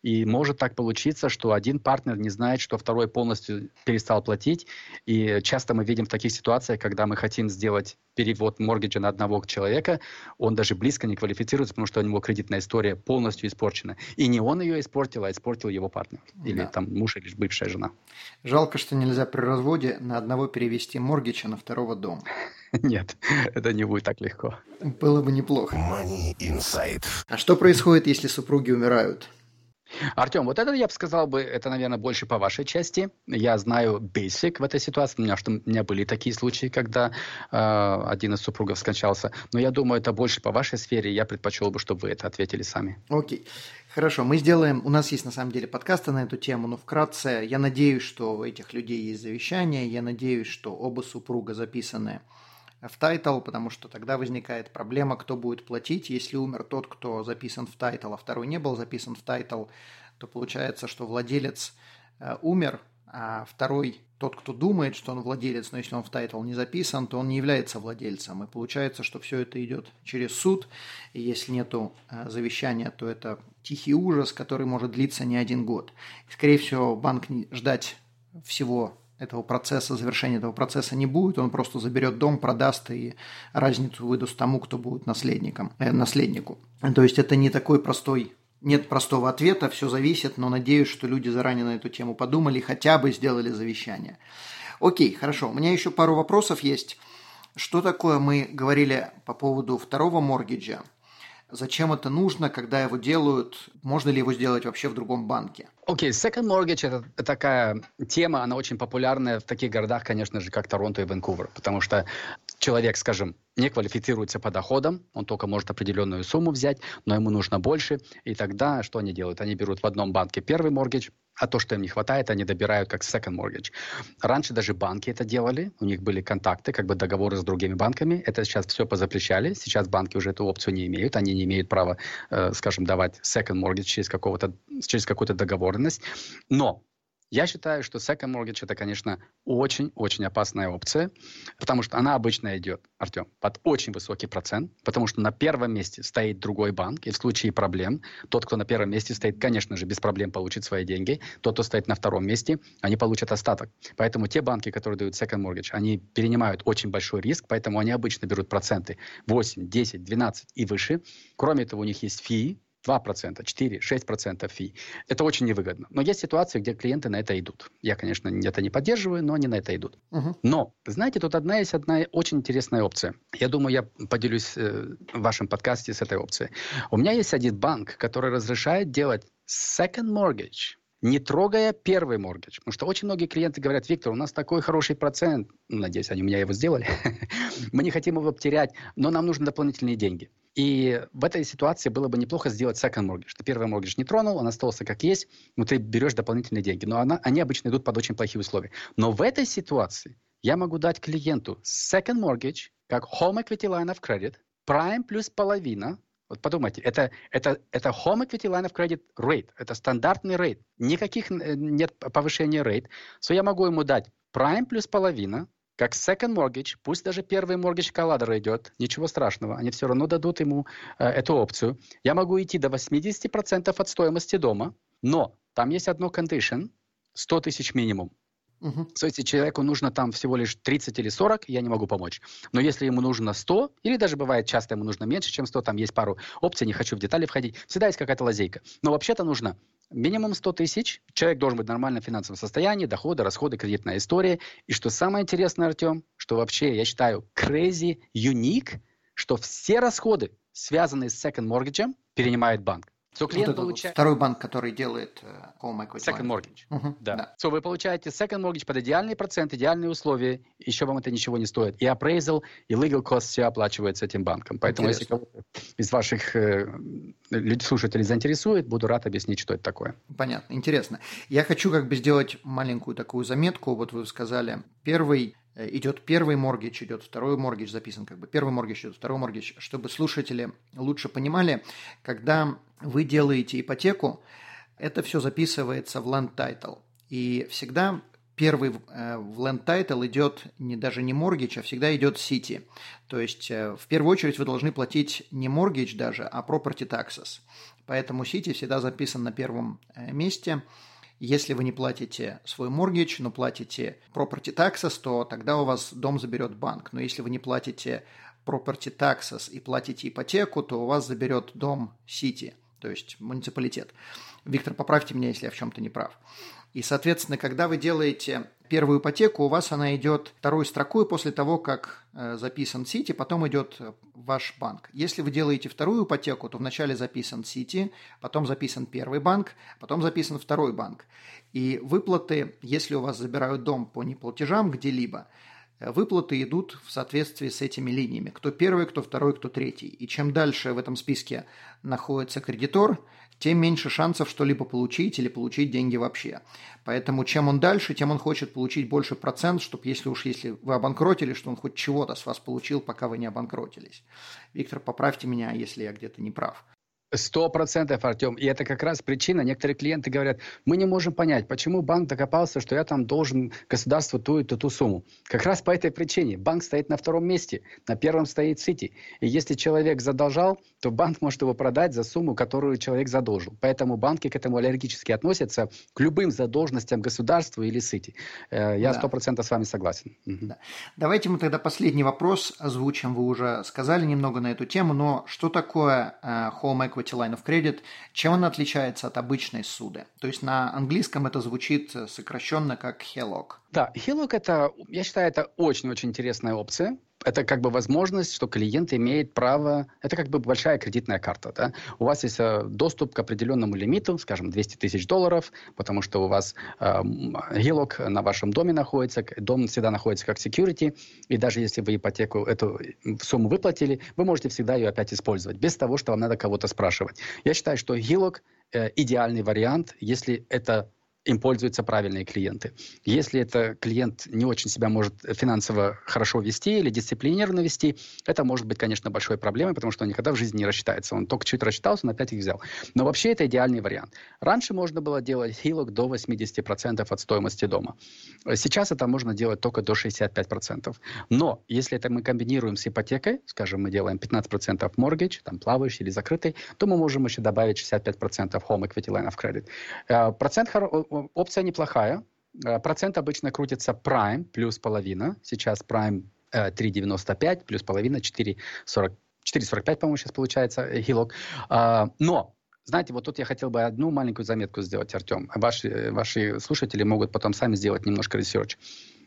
и может так получиться, что один партнер не знает, что второй полностью перестал платить. И часто мы видим в таких ситуациях, когда мы хотим сделать перевод моргиджа на одного человека, он даже близко не квалифицируется, потому что у него кредитная история полностью испорчена. И не он ее испортил, а испортил его партнер. Или да. там муж или бывшая жена. Жалко, что нельзя при разводе на одного перевести моргидж, а на второго дом. *laughs* Нет, это не будет так легко. Было бы неплохо. Money. А что происходит, если супруги умирают? Артем, вот это я бы сказал бы, это, наверное, больше по вашей части. Я знаю basic в этой ситуации, у меня, что, у меня были такие случаи, когда э, один из супругов скончался. Но я думаю, это больше по вашей сфере, я предпочел бы, чтобы вы это ответили сами. Окей. Хорошо, мы сделаем, у нас есть на самом деле подкасты на эту тему, но вкратце, я надеюсь, что у этих людей есть завещание, я надеюсь, что оба супруга записаны в title, потому что тогда возникает проблема, кто будет платить. Если умер тот, кто записан в title, а второй не был записан в title, то получается, что владелец э, умер, а второй, тот, кто думает, что он владелец, но если он в title не записан, то он не является владельцем. И получается, что все это идет через суд, и если нету э, завещания, то это тихий ужас, который может длиться не один год. И, скорее всего, банк ждать всего этого процесса, завершения этого процесса не будет, он просто заберет дом, продаст и разницу выдаст тому, кто будет наследником, э, наследнику. То есть это не такой простой нет простого ответа, все зависит, но надеюсь, что люди заранее на эту тему подумали, хотя бы сделали завещание. Окей, хорошо. У меня еще пару вопросов есть. Что такое мы говорили по поводу второго моргиджа? Зачем это нужно, когда его делают? Можно ли его сделать вообще в другом банке? Окей, okay, second mortgage это, такая тема, она очень популярная в таких городах, конечно же, как Торонто и Ванкувер, потому что человек, скажем, не квалифицируется по доходам, он только может определенную сумму взять, но ему нужно больше, и тогда что они делают? Они берут в одном банке первый mortgage, а то, что им не хватает, они добирают как second mortgage. Раньше даже банки это делали, у них были контакты, как бы договоры с другими банками. Это сейчас все позапрещали. Сейчас банки уже эту опцию не имеют. Они не имеют права, э, скажем, давать second mortgage через, какого-то, через какую-то договоренность. Но Я считаю, что second mortgage это, конечно, очень-очень опасная опция, потому что она обычно идет, Артем, под очень высокий процент, потому что на первом месте стоит другой банк, и в случае проблем тот, кто на первом месте стоит, конечно же, без проблем получит свои деньги. Тот, кто стоит на втором месте, они получат остаток. Поэтому те банки, которые дают second mortgage, они перенимают очень большой риск, поэтому они обычно берут проценты 8, 10, 12 и выше. Кроме этого, у них есть фи, 2%, 4, 6% фи. Это очень невыгодно. Но есть ситуации, где клиенты на это идут. Я, конечно, это не поддерживаю, но они на это идут. Угу. Но, знаете, тут одна есть одна очень интересная опция. Я думаю, я поделюсь э, в вашем подкасте с этой опцией. У меня есть один банк, который разрешает делать second mortgage не трогая первый моргидж. Потому что очень многие клиенты говорят, Виктор, у нас такой хороший процент, надеюсь, они у меня его сделали, *laughs* мы не хотим его потерять, но нам нужны дополнительные деньги. И в этой ситуации было бы неплохо сделать second mortgage. Ты первый mortgage не тронул, он остался как есть, но ты берешь дополнительные деньги. Но она, они обычно идут под очень плохие условия. Но в этой ситуации я могу дать клиенту second mortgage, как home equity line of credit, prime плюс половина, вот подумайте, это, это, это home equity line of credit rate, это стандартный рейт, никаких э, нет повышения рейт. So я могу ему дать prime плюс половина, как second mortgage, пусть даже первый mortgage колладер идет, ничего страшного, они все равно дадут ему э, эту опцию. Я могу идти до 80% от стоимости дома, но там есть одно condition, 100 тысяч минимум. Угу. So, если человеку нужно там всего лишь 30 или 40, я не могу помочь. Но если ему нужно 100, или даже бывает часто ему нужно меньше, чем 100, там есть пару опций, не хочу в детали входить, всегда есть какая-то лазейка. Но вообще-то нужно минимум 100 тысяч, человек должен быть в нормальном финансовом состоянии, доходы, расходы, кредитная история. И что самое интересное, Артем, что вообще, я считаю, crazy, unique, что все расходы, связанные с second mortgage, перенимает банк. So, клиент вот получает... Второй банк, который делает uh, home equity. Second mortgage. Uh-huh, да. да. So, вы получаете second mortgage под идеальный процент, идеальные условия, еще вам это ничего не стоит. И appraisal, и legal cost все оплачивается этим банком. Поэтому Интересно. если кого-то из ваших э, слушателей заинтересует, буду рад объяснить, что это такое. Понятно, интересно. Я хочу как бы сделать маленькую такую заметку. Вот вы сказали, первый Э, идет первый моргидж, идет второй моргидж, записан как бы первый моргидж, идет второй моргидж, чтобы слушатели лучше понимали, когда вы делаете ипотеку, это все записывается в land title. И всегда первый э, в land title идет не, даже не mortgage, а всегда идет city. То есть э, в первую очередь вы должны платить не mortgage даже, а property taxes. Поэтому city всегда записан на первом месте – если вы не платите свой моргидж, но платите property taxes, то тогда у вас дом заберет банк. Но если вы не платите property taxes и платите ипотеку, то у вас заберет дом City, то есть муниципалитет. Виктор, поправьте меня, если я в чем-то не прав. И, соответственно, когда вы делаете первую ипотеку, у вас она идет второй строкой после того, как э, записан Сити, потом идет э, ваш банк. Если вы делаете вторую ипотеку, то вначале записан Сити, потом записан первый банк, потом записан второй банк. И выплаты, если у вас забирают дом по неплатежам где-либо, выплаты идут в соответствии с этими линиями. Кто первый, кто второй, кто третий. И чем дальше в этом списке находится кредитор, тем меньше шансов что-либо получить или получить деньги вообще. Поэтому чем он дальше, тем он хочет получить больше процент, чтобы если уж если вы обанкротились, что он хоть чего-то с вас получил, пока вы не обанкротились. Виктор, поправьте меня, если я где-то не прав. Сто процентов, Артем. И это как раз причина. Некоторые клиенты говорят, мы не можем понять, почему банк докопался, что я там должен государству ту и ту, ту сумму. Как раз по этой причине. Банк стоит на втором месте, на первом стоит Сити. И если человек задолжал, то банк может его продать за сумму, которую человек задолжил. Поэтому банки к этому аллергически относятся к любым задолженностям государства или Сити. Э, я сто процентов с вами согласен. Да. Давайте мы тогда последний вопрос озвучим. Вы уже сказали немного на эту тему, но что такое э, home equity line of credit, чем она отличается от обычной суды? То есть на английском это звучит сокращенно как HELOC. Да, HELOC это, я считаю, это очень-очень интересная опция это как бы возможность, что клиент имеет право, это как бы большая кредитная карта. Да? У вас есть э, доступ к определенному лимиту, скажем, 200 тысяч долларов, потому что у вас э, на вашем доме находится, дом всегда находится как security, и даже если вы ипотеку, эту сумму выплатили, вы можете всегда ее опять использовать, без того, что вам надо кого-то спрашивать. Я считаю, что гилок э, идеальный вариант, если это им пользуются правильные клиенты. Если это клиент не очень себя может финансово хорошо вести или дисциплинированно вести, это может быть, конечно, большой проблемой, потому что он никогда в жизни не рассчитается. Он только чуть рассчитался, он опять их взял. Но вообще это идеальный вариант. Раньше можно было делать хилок до 80% от стоимости дома. Сейчас это можно делать только до 65%. Но если это мы комбинируем с ипотекой, скажем, мы делаем 15% mortgage, там плавающий или закрытый, то мы можем еще добавить 65% home equity line of credit. Э, процент опция неплохая. Э, процент обычно крутится prime плюс половина. Сейчас prime 3,95 э, плюс половина 4,40. 4,45, по-моему, сейчас получается э, HELOC. А, но знаете, вот тут я хотел бы одну маленькую заметку сделать, Артем. Ваши, ваши слушатели могут потом сами сделать немножко research.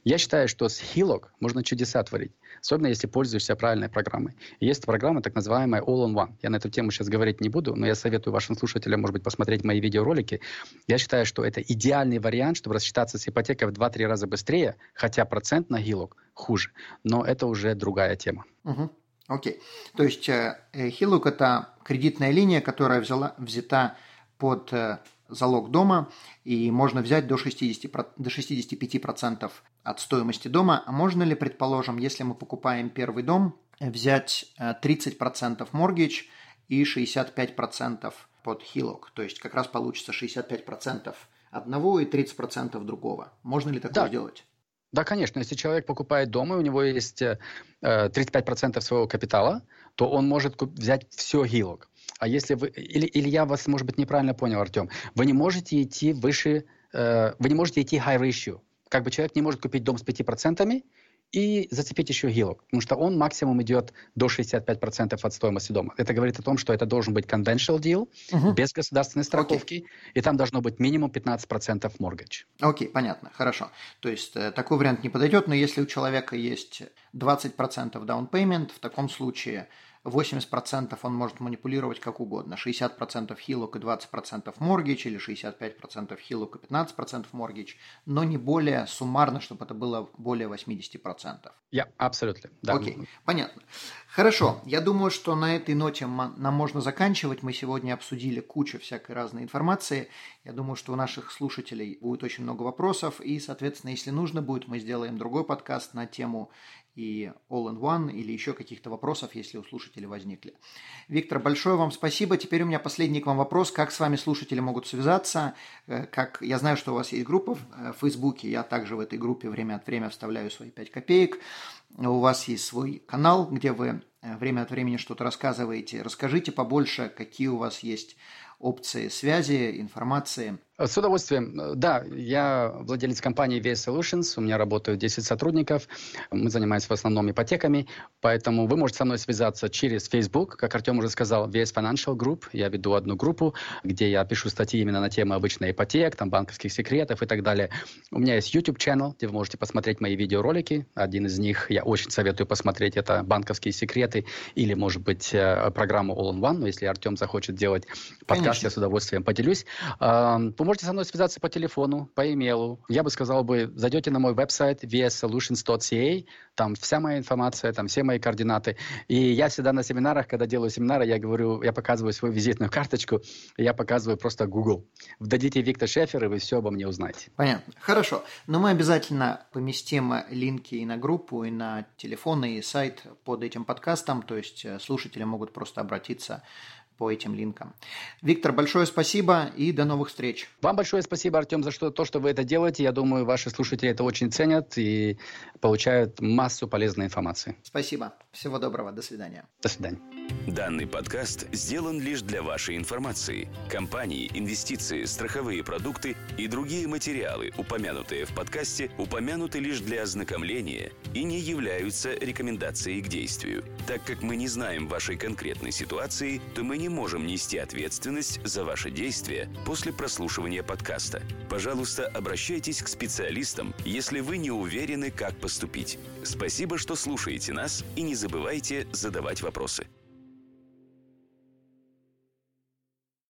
Я считаю, что с HELOC можно чудеса творить, особенно если пользуешься правильной программой. есть программа так называемая All-in-One. Я на эту тему сейчас говорить не буду, но я советую вашим слушателям, может быть, посмотреть мои видеоролики. Я считаю, что это идеальный вариант, чтобы рассчитаться с ипотекой в 2-3 раза быстрее, хотя процент на Hillock хуже. Но это уже другая тема. Угу. Окей. То есть э, Hillock – это кредитная линия, которая взяла, взята под э, залог дома, и можно взять до, 60, до 65% от стоимости дома. А можно ли, предположим, если мы покупаем первый дом, взять 30% mortgage и 65% под хилок? То есть как раз получится 65% одного и 30% другого. Можно ли такое да. сделать? Да, конечно. Если человек покупает дом, и у него есть 35% э, своего капитала, то он может взять все гилок. А если вы... Или, или я вас, может быть, неправильно понял, Артем. Вы не можете идти выше... Э, вы не можете идти high ratio. Как бы человек не может купить дом с 5%, и зацепить еще гилок, потому что он максимум идет до 65% от стоимости дома. Это говорит о том, что это должен быть conventional deal, угу. без государственной страховки, okay. и там должно быть минимум 15% mortgage. Окей, понятно, хорошо. То есть э, такой вариант не подойдет, но если у человека есть 20% down payment, в таком случае 80% он может манипулировать как угодно. 60% хилок и 20% моргич, или 65% хилок и 15% моргич, но не более суммарно, чтобы это было более 80%. Я yeah, абсолютно. Да. Окей, понятно. Хорошо, я думаю, что на этой ноте нам можно заканчивать. Мы сегодня обсудили кучу всякой разной информации. Я думаю, что у наших слушателей будет очень много вопросов, и, соответственно, если нужно будет, мы сделаем другой подкаст на тему и All-in-One или еще каких-то вопросов, если у слушателей возникли. Виктор, большое вам спасибо. Теперь у меня последний к вам вопрос. Как с вами слушатели могут связаться? Э, как Я знаю, что у вас есть группа в Фейсбуке. Я также в этой группе время от времени вставляю свои 5 копеек. У вас есть свой канал, где вы э, время от времени что-то рассказываете. Расскажите побольше, какие у вас есть опции связи, информации – с удовольствием. Да, я владелец компании VS Solutions, у меня работают 10 сотрудников, мы занимаемся в основном ипотеками, поэтому вы можете со мной связаться через Facebook, как Артем уже сказал, VS Financial Group, я веду одну группу, где я пишу статьи именно на тему обычной ипотек, там банковских секретов и так далее. У меня есть YouTube channel, где вы можете посмотреть мои видеоролики, один из них я очень советую посмотреть, это банковские секреты или, может быть, э, программу All-in-One, но если Артем захочет делать подкаст, Конечно. я с удовольствием поделюсь можете со мной связаться по телефону, по имейлу. Я бы сказал бы, зайдете на мой веб-сайт vssolutions.ca, там вся моя информация, там все мои координаты. И я всегда на семинарах, когда делаю семинары, я говорю, я показываю свою визитную карточку, я показываю просто Google. Вдадите Виктор Шефер, и вы все обо мне узнаете. Понятно. Хорошо. Но мы обязательно поместим линки и на группу, и на телефон, и сайт под этим подкастом, то есть э, слушатели могут просто обратиться по этим линкам. Виктор, большое спасибо и до новых встреч. Вам большое спасибо, Артем, за что, то, что вы это делаете. Я думаю, ваши слушатели это очень ценят и получают массу полезной информации. Спасибо. Всего доброго. До свидания. До свидания. Данный подкаст сделан лишь для вашей информации. Компании, инвестиции, страховые продукты и другие материалы, упомянутые в подкасте, упомянуты лишь для ознакомления и не являются рекомендацией к действию. Так как мы не знаем вашей конкретной ситуации, то мы можем нести ответственность за ваши действия после прослушивания подкаста. Пожалуйста, обращайтесь к специалистам, если вы не уверены, как поступить. Спасибо, что слушаете нас и не забывайте задавать вопросы.